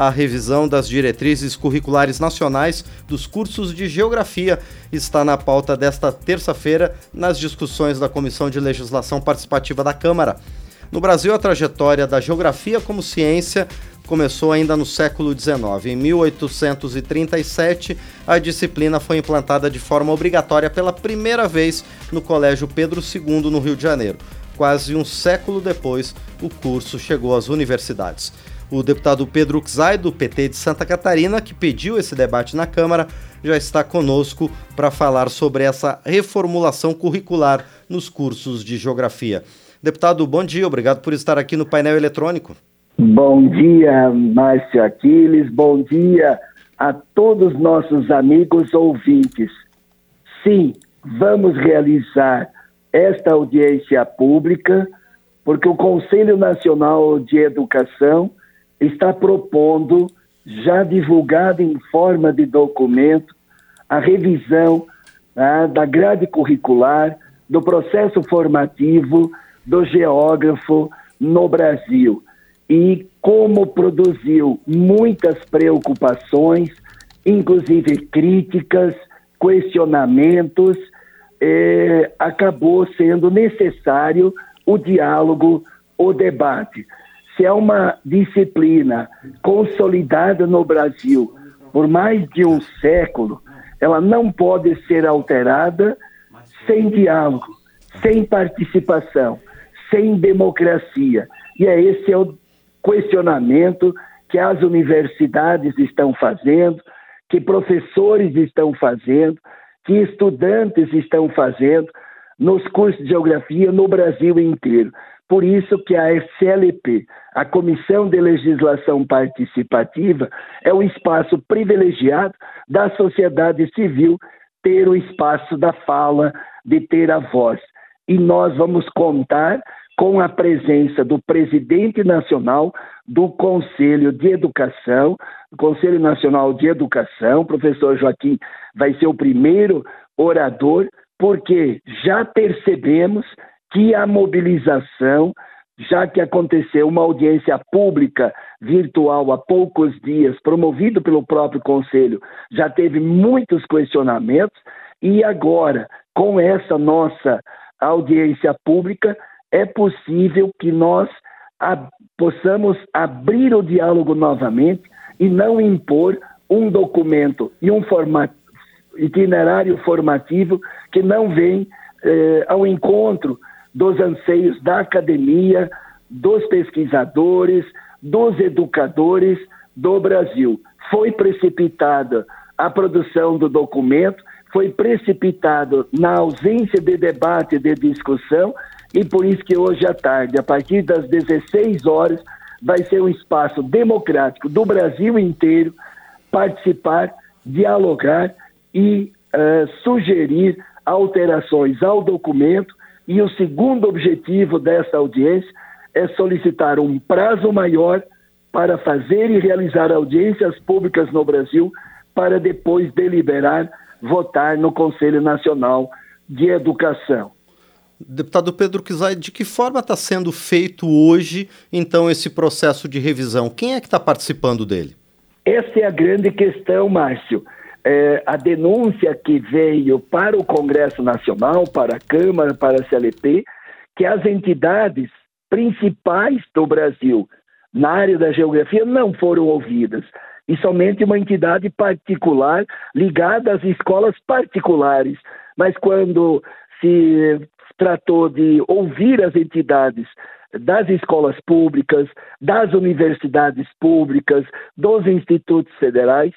a revisão das diretrizes curriculares nacionais dos cursos de Geografia está na pauta desta terça-feira nas discussões da Comissão de Legislação Participativa da Câmara. No Brasil, a trajetória da geografia como ciência começou ainda no século XIX. Em 1837, a disciplina foi implantada de forma obrigatória pela primeira vez no Colégio Pedro II, no Rio de Janeiro. Quase um século depois, o curso chegou às universidades. O deputado Pedro Xay, do PT de Santa Catarina, que pediu esse debate na Câmara, já está conosco para falar sobre essa reformulação curricular nos cursos de geografia. Deputado, bom dia, obrigado por estar aqui no painel eletrônico. Bom dia, Márcio Aquiles, bom dia a todos nossos amigos ouvintes. Sim, vamos realizar esta audiência pública, porque o Conselho Nacional de Educação está propondo, já divulgado em forma de documento, a revisão né, da grade curricular, do processo formativo do geógrafo no Brasil e como produziu muitas preocupações, inclusive críticas, questionamentos, eh, acabou sendo necessário o diálogo, o debate. Se é uma disciplina consolidada no Brasil por mais de um século, ela não pode ser alterada sem diálogo, sem participação, sem democracia. E é esse é o questionamento que as universidades estão fazendo, que professores estão fazendo, que estudantes estão fazendo nos cursos de geografia no Brasil inteiro. Por isso que a SLP, a Comissão de Legislação Participativa, é o espaço privilegiado da sociedade civil ter o espaço da fala, de ter a voz. E nós vamos contar com a presença do presidente nacional do Conselho de Educação, Conselho Nacional de Educação, professor Joaquim vai ser o primeiro orador, porque já percebemos que a mobilização, já que aconteceu uma audiência pública virtual há poucos dias, promovido pelo próprio Conselho, já teve muitos questionamentos, e agora, com essa nossa audiência pública, é possível que nós possamos abrir o diálogo novamente e não impor um documento e um formato, itinerário formativo que não vem eh, ao encontro dos anseios da academia, dos pesquisadores, dos educadores do Brasil. Foi precipitada a produção do documento, foi precipitado na ausência de debate, de discussão, e por isso que hoje à tarde, a partir das 16 horas, vai ser um espaço democrático do Brasil inteiro participar, dialogar e uh, sugerir alterações ao documento. E o segundo objetivo dessa audiência é solicitar um prazo maior para fazer e realizar audiências públicas no Brasil, para depois deliberar, votar no Conselho Nacional de Educação. Deputado Pedro Kizai, de que forma está sendo feito hoje, então, esse processo de revisão? Quem é que está participando dele? Essa é a grande questão, Márcio. É, a denúncia que veio para o Congresso Nacional, para a Câmara, para a CLP, que as entidades principais do Brasil na área da geografia não foram ouvidas. E somente uma entidade particular ligada às escolas particulares. Mas quando se tratou de ouvir as entidades das escolas públicas, das universidades públicas, dos institutos federais,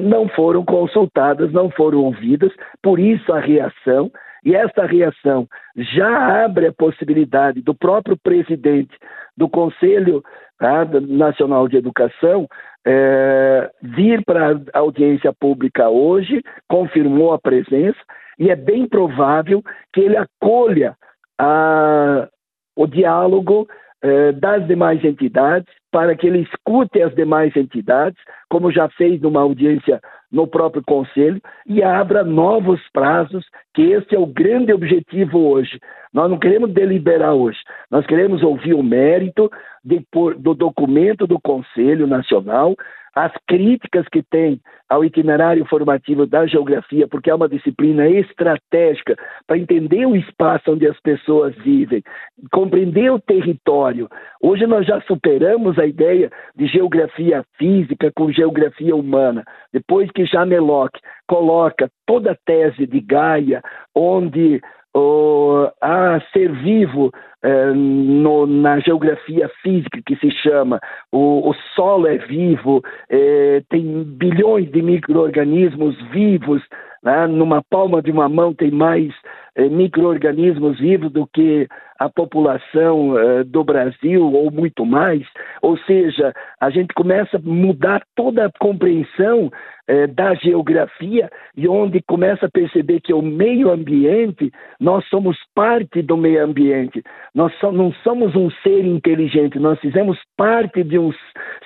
não foram consultadas, não foram ouvidas, por isso a reação, e esta reação já abre a possibilidade do próprio presidente do Conselho tá, Nacional de Educação é, vir para a audiência pública hoje, confirmou a presença, e é bem provável que ele acolha a, o diálogo é, das demais entidades, para que ele escute as demais entidades, como já fez numa audiência no próprio Conselho, e abra novos prazos, que esse é o grande objetivo hoje, Nós não queremos deliberar hoje. Nós queremos ouvir o mérito de, do documento do Conselho Nacional, as críticas que tem ao itinerário formativo da geografia, porque é uma disciplina estratégica para entender o espaço onde as pessoas vivem, compreender o território. Hoje nós já superamos a ideia de geografia física com geografia humana. Depois que Jameloc coloca toda a tese de Gaia, onde oh, há ser vivo eh, no, na geografia física que se chama, o, o solo é vivo, eh, tem bilhões de micro-organismos vivos, né? numa palma de uma mão tem mais eh, micro-organismos vivos do que a população eh, do Brasil, ou muito mais. Ou seja, a gente começa a mudar toda a compreensão eh, da geografia e onde começa a perceber que o meio ambiente, nós somos parte do meio ambiente. Nós so, não somos um ser inteligente, nós fizemos parte de um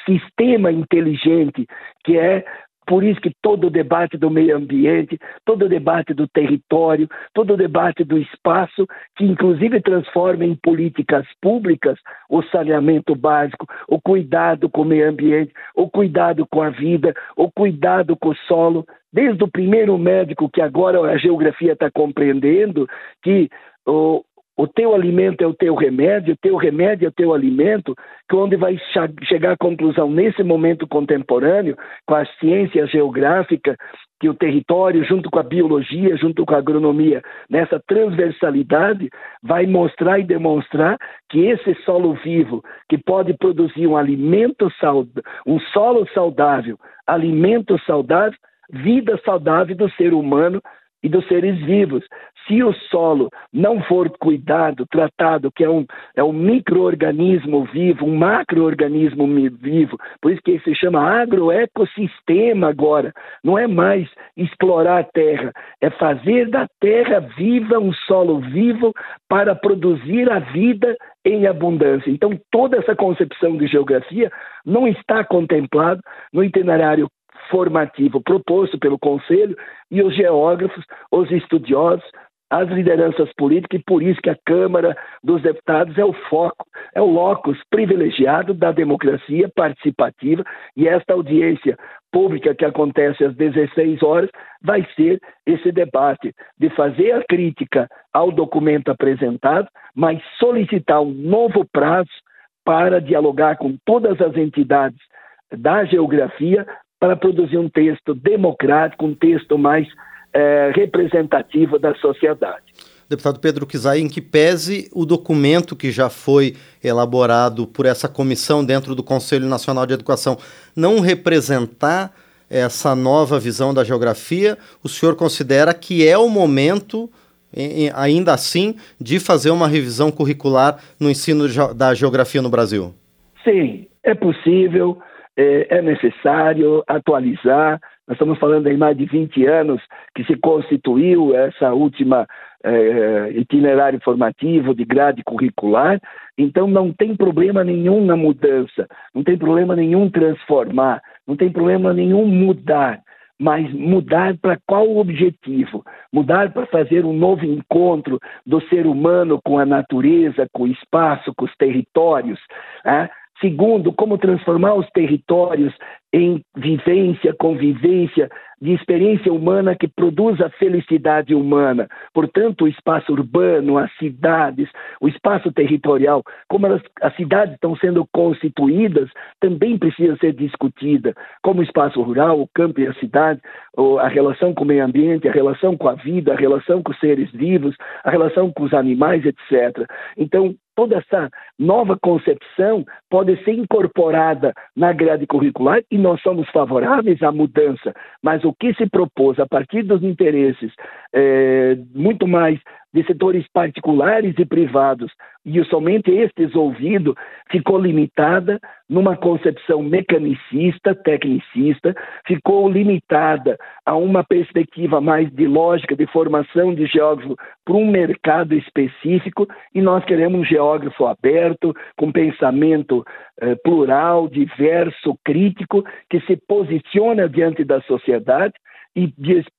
sistema inteligente que é por isso que todo o debate do meio ambiente, todo o debate do território, todo o debate do espaço, que inclusive transforma em políticas públicas o saneamento básico, o cuidado com o meio ambiente, o cuidado com a vida, o cuidado com o solo, desde o primeiro médico que agora a geografia está compreendendo que o, o teu alimento é o teu remédio, o teu remédio é o teu alimento, que onde vai chegar à conclusão nesse momento contemporâneo, com a ciência geográfica, que o território, junto com a biologia, junto com a agronomia, nessa transversalidade, vai mostrar e demonstrar que esse solo vivo, que pode produzir um alimento saudável, um solo saudável, alimento saudável, vida saudável do ser humano e dos seres vivos. Se o solo não for cuidado, tratado, que é um, é um microorganismo vivo, um macroorganismo vivo, por isso que se chama agroecossistema agora, não é mais explorar a terra, é fazer da terra viva um solo vivo para produzir a vida em abundância. Então, toda essa concepção de geografia não está contemplado no itinerário formativo proposto pelo Conselho e os geógrafos, os estudiosos, as lideranças políticas, e por isso que a Câmara dos Deputados é o foco, é o locus privilegiado da democracia participativa, e esta audiência pública que acontece às 16 horas vai ser esse debate de fazer a crítica ao documento apresentado, mas solicitar um novo prazo para dialogar com todas as entidades da geografia para produzir um texto democrático, um texto mais é, representativo da sociedade. Deputado Pedro Kizai, em que pese o documento que já foi elaborado por essa comissão dentro do Conselho Nacional de Educação não representar essa nova visão da geografia, o senhor considera que é o momento, ainda assim, de fazer uma revisão curricular no ensino da geografia no Brasil? Sim, é possível é, é necessário atualizar. Nós estamos falando em mais de 20 anos que se constituiu essa última é, itinerário formativo de grade curricular, então não tem problema nenhum na mudança, não tem problema nenhum transformar, não tem problema nenhum mudar mas mudar para qual objetivo? Mudar para fazer um novo encontro do ser humano com a natureza, com o espaço, com os territórios. Né? Segundo, como transformar os territórios em vivência, convivência, de experiência humana que produz a felicidade humana. Portanto, o espaço urbano, as cidades, o espaço territorial, como elas, as cidades estão sendo constituídas, também precisa ser discutida. Como o espaço rural, o campo e a cidade, a relação com o meio ambiente, a relação com a vida, a relação com os seres vivos, a relação com os animais, etc. Então, toda essa nova concepção pode ser incorporada na grade curricular e nós somos favoráveis à mudança, mas o que se propôs a partir dos interesses é, muito mais de setores particulares e privados, e somente estes ouvidos, ficou limitada numa concepção mecanicista, tecnicista, ficou limitada a uma perspectiva mais de lógica, de formação de geógrafo para um mercado específico, e nós queremos um geógrafo aberto, com pensamento eh, plural, diverso, crítico, que se posiciona diante da sociedade e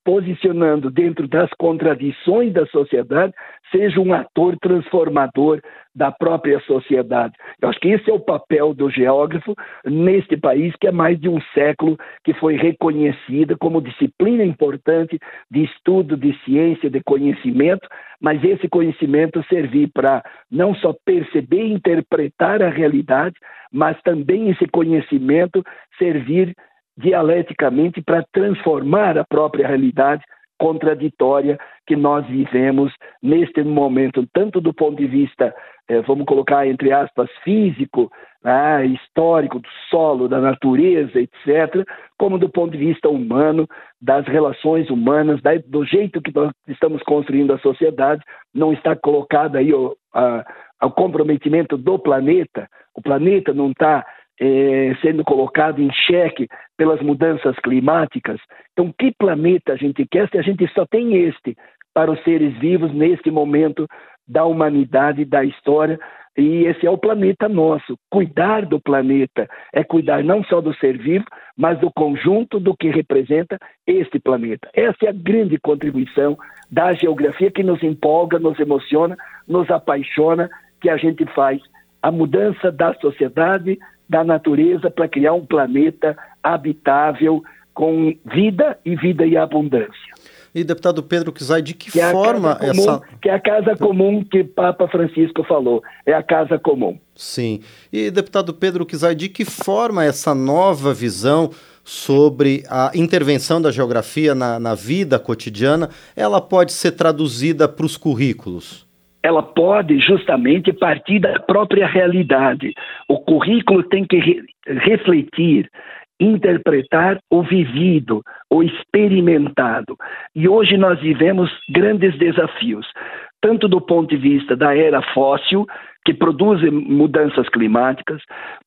posicionando dentro das contradições da sociedade, seja um ator transformador da própria sociedade. Eu acho que esse é o papel do geógrafo neste país que é mais de um século que foi reconhecida como disciplina importante de estudo, de ciência, de conhecimento, mas esse conhecimento servir para não só perceber e interpretar a realidade, mas também esse conhecimento servir dialeticamente para transformar a própria realidade contraditória que nós vivemos neste momento, tanto do ponto de vista, eh, vamos colocar entre aspas, físico, né, histórico, do solo, da natureza, etc., como do ponto de vista humano, das relações humanas, do jeito que nós estamos construindo a sociedade, não está colocado aí o, a, o comprometimento do planeta, o planeta não está é, sendo colocado em xeque pelas mudanças climáticas. Então, que planeta a gente quer se a gente só tem este para os seres vivos neste momento da humanidade, da história? E esse é o planeta nosso. Cuidar do planeta é cuidar não só do ser vivo, mas do conjunto do que representa este planeta. Essa é a grande contribuição da geografia que nos empolga, nos emociona, nos apaixona, que a gente faz a mudança da sociedade, da natureza para criar um planeta habitável com vida e vida e abundância. E deputado Pedro Kizai, de que, que é forma comum, essa. Que é a casa comum que Papa Francisco falou, é a casa comum. Sim. E deputado Pedro Kizai, de que forma essa nova visão sobre a intervenção da geografia na, na vida cotidiana ela pode ser traduzida para os currículos? Ela pode justamente partir da própria realidade. O currículo tem que re refletir, interpretar o vivido, o experimentado. E hoje nós vivemos grandes desafios, tanto do ponto de vista da era fóssil, que produz mudanças climáticas,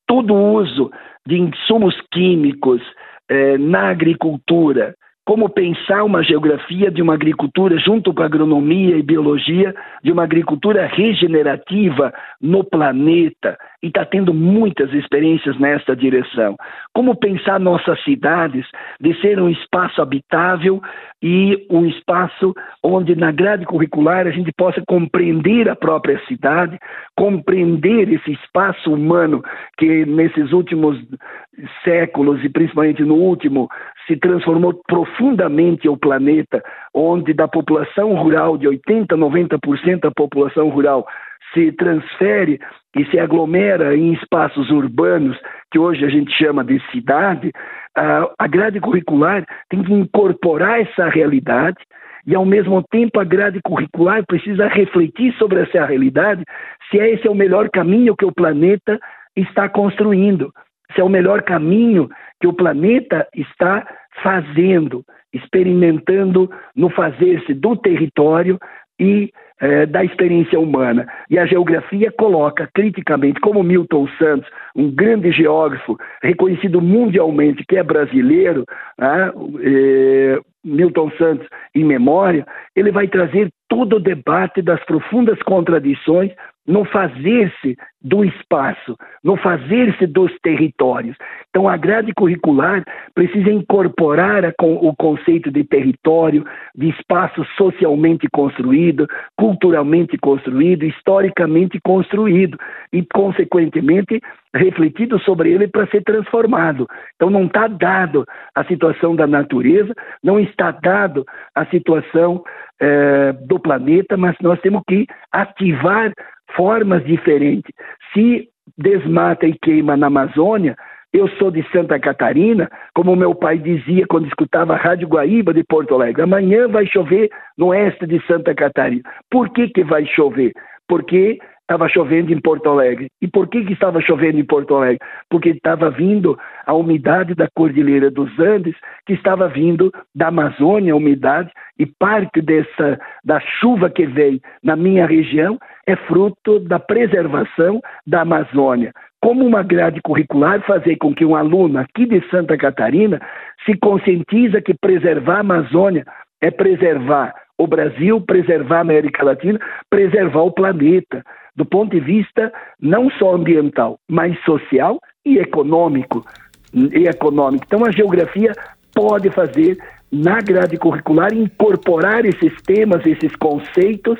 todo o uso de insumos químicos eh, na agricultura, como pensar uma geografia de uma agricultura junto com agronomia e biologia, de uma agricultura regenerativa no planeta, e está tendo muitas experiências nessa direção. Como pensar nossas cidades de ser um espaço habitável e um espaço onde na grade curricular a gente possa compreender a própria cidade, compreender esse espaço humano que nesses últimos séculos e principalmente no último se transformou profundamente o planeta, onde da população rural de 80, 90% da população rural se transfere e se aglomera em espaços urbanos, que hoje a gente chama de cidade, a grade curricular tem que incorporar essa realidade e, ao mesmo tempo, a grade curricular precisa refletir sobre essa realidade, se esse é o melhor caminho que o planeta está construindo, se é o melhor caminho que o planeta está fazendo, experimentando no fazer-se do território e é, da experiência humana. E a geografia coloca criticamente, como Milton Santos, um grande geógrafo reconhecido mundialmente, que é brasileiro, né, é, Milton Santos em memória, ele vai trazer todo o debate das profundas contradições no fazer-se do espaço, no fazer-se dos territórios. Então, a grade curricular precisa incorporar a, o conceito de território, de espaço socialmente construído, culturalmente construído, historicamente construído e, consequentemente, refletido sobre ele para ser transformado. Então, não está dado a situação da natureza, não está dado a situação eh, do planeta, mas nós temos que ativar formas diferentes. Se desmata e queima na Amazônia, eu sou de Santa Catarina, como meu pai dizia quando escutava a Rádio Guaíba de Porto Alegre, amanhã vai chover no oeste de Santa Catarina. Por que, que vai chover? Porque estava chovendo em Porto Alegre. E por que, que estava chovendo em Porto Alegre? Porque estava vindo a umidade da Cordilheira dos Andes, que estava vindo da Amazônia, a umidade, e parte dessa da chuva que veio na minha região é fruto da preservação da Amazônia. Como uma grade curricular fazer com que um aluno aqui de Santa Catarina se conscientiza que preservar a Amazônia é preservar o Brasil, preservar a América Latina, preservar o planeta do ponto de vista não só ambiental, mas social e econômico. E econômico. Então a geografia pode fazer na grade curricular incorporar esses temas, esses conceitos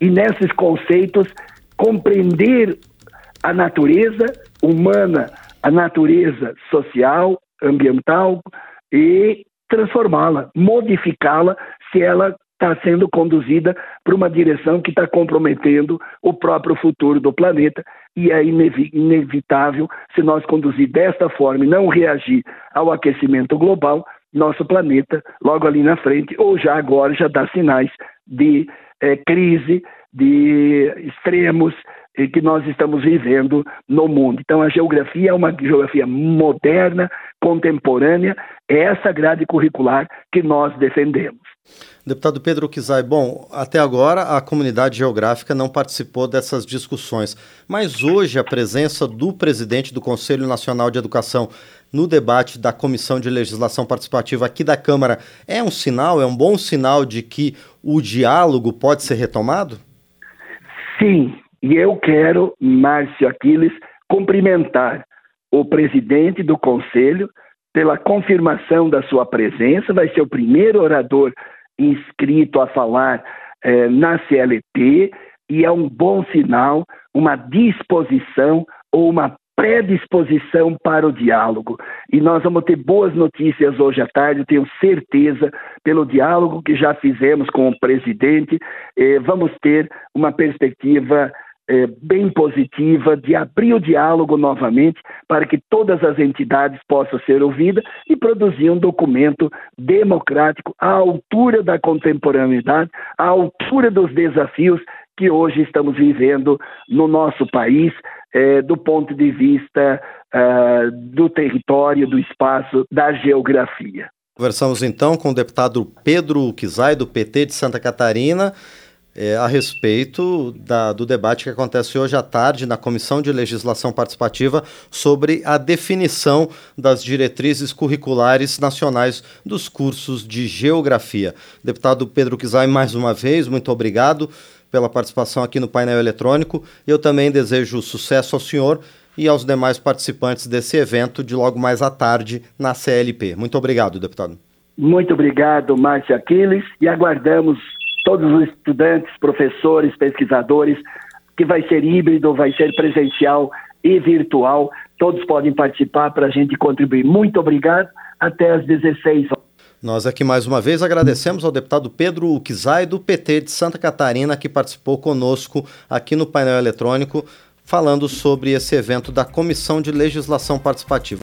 e nesses conceitos compreender a natureza humana, a natureza social, ambiental e transformá-la, modificá-la se ela está sendo conduzida para uma direção que está comprometendo o próprio futuro do planeta e é inevitável se nós conduzir desta forma e não reagir ao aquecimento global, nosso planeta logo ali na frente ou já agora já dá sinais de é, crise, de extremos eh, que nós estamos vivendo no mundo. Então, a geografia é uma geografia moderna, contemporânea, é essa grade curricular que nós defendemos. Deputado Pedro Kizai, bom, até agora a comunidade geográfica não participou dessas discussões, mas hoje a presença do presidente do Conselho Nacional de Educação no debate da Comissão de Legislação Participativa aqui da Câmara é um sinal, é um bom sinal de que o diálogo pode ser retomado? Sim, e eu quero, Márcio Aquiles, cumprimentar o presidente do Conselho pela confirmação da sua presença, vai ser o primeiro orador inscrito a falar eh, na CLT, e é um bom sinal, uma disposição ou uma predisposição para o diálogo. E nós vamos ter boas notícias hoje à tarde, tenho certeza, pelo diálogo que já fizemos com o presidente, eh, vamos ter uma perspectiva eh, bem positiva de abrir o diálogo novamente para que todas as entidades possam ser ouvidas e produzir um documento democrático à altura da contemporaneidade, à altura dos desafios que hoje estamos vivendo no nosso país, é, do ponto de vista uh, do território, do espaço, da geografia. Conversamos então com o deputado Pedro Kizai, do PT de Santa Catarina, é, a respeito da, do debate que acontece hoje à tarde na Comissão de Legislação Participativa sobre a definição das diretrizes curriculares nacionais dos cursos de Geografia. Deputado Pedro Kizai, mais uma vez, muito obrigado pela participação aqui no painel eletrônico. Eu também desejo sucesso ao senhor e aos demais participantes desse evento de logo mais à tarde na CLP. Muito obrigado, deputado. Muito obrigado, Márcio Aquiles, e aguardamos todos os estudantes, professores, pesquisadores, que vai ser híbrido, vai ser presencial e virtual. Todos podem participar para a gente contribuir. Muito obrigado. Até às 16 horas. Nós aqui mais uma vez agradecemos ao deputado Pedro Uquizai, do PT de Santa Catarina, que participou conosco aqui no painel eletrônico, falando sobre esse evento da Comissão de Legislação Participativa.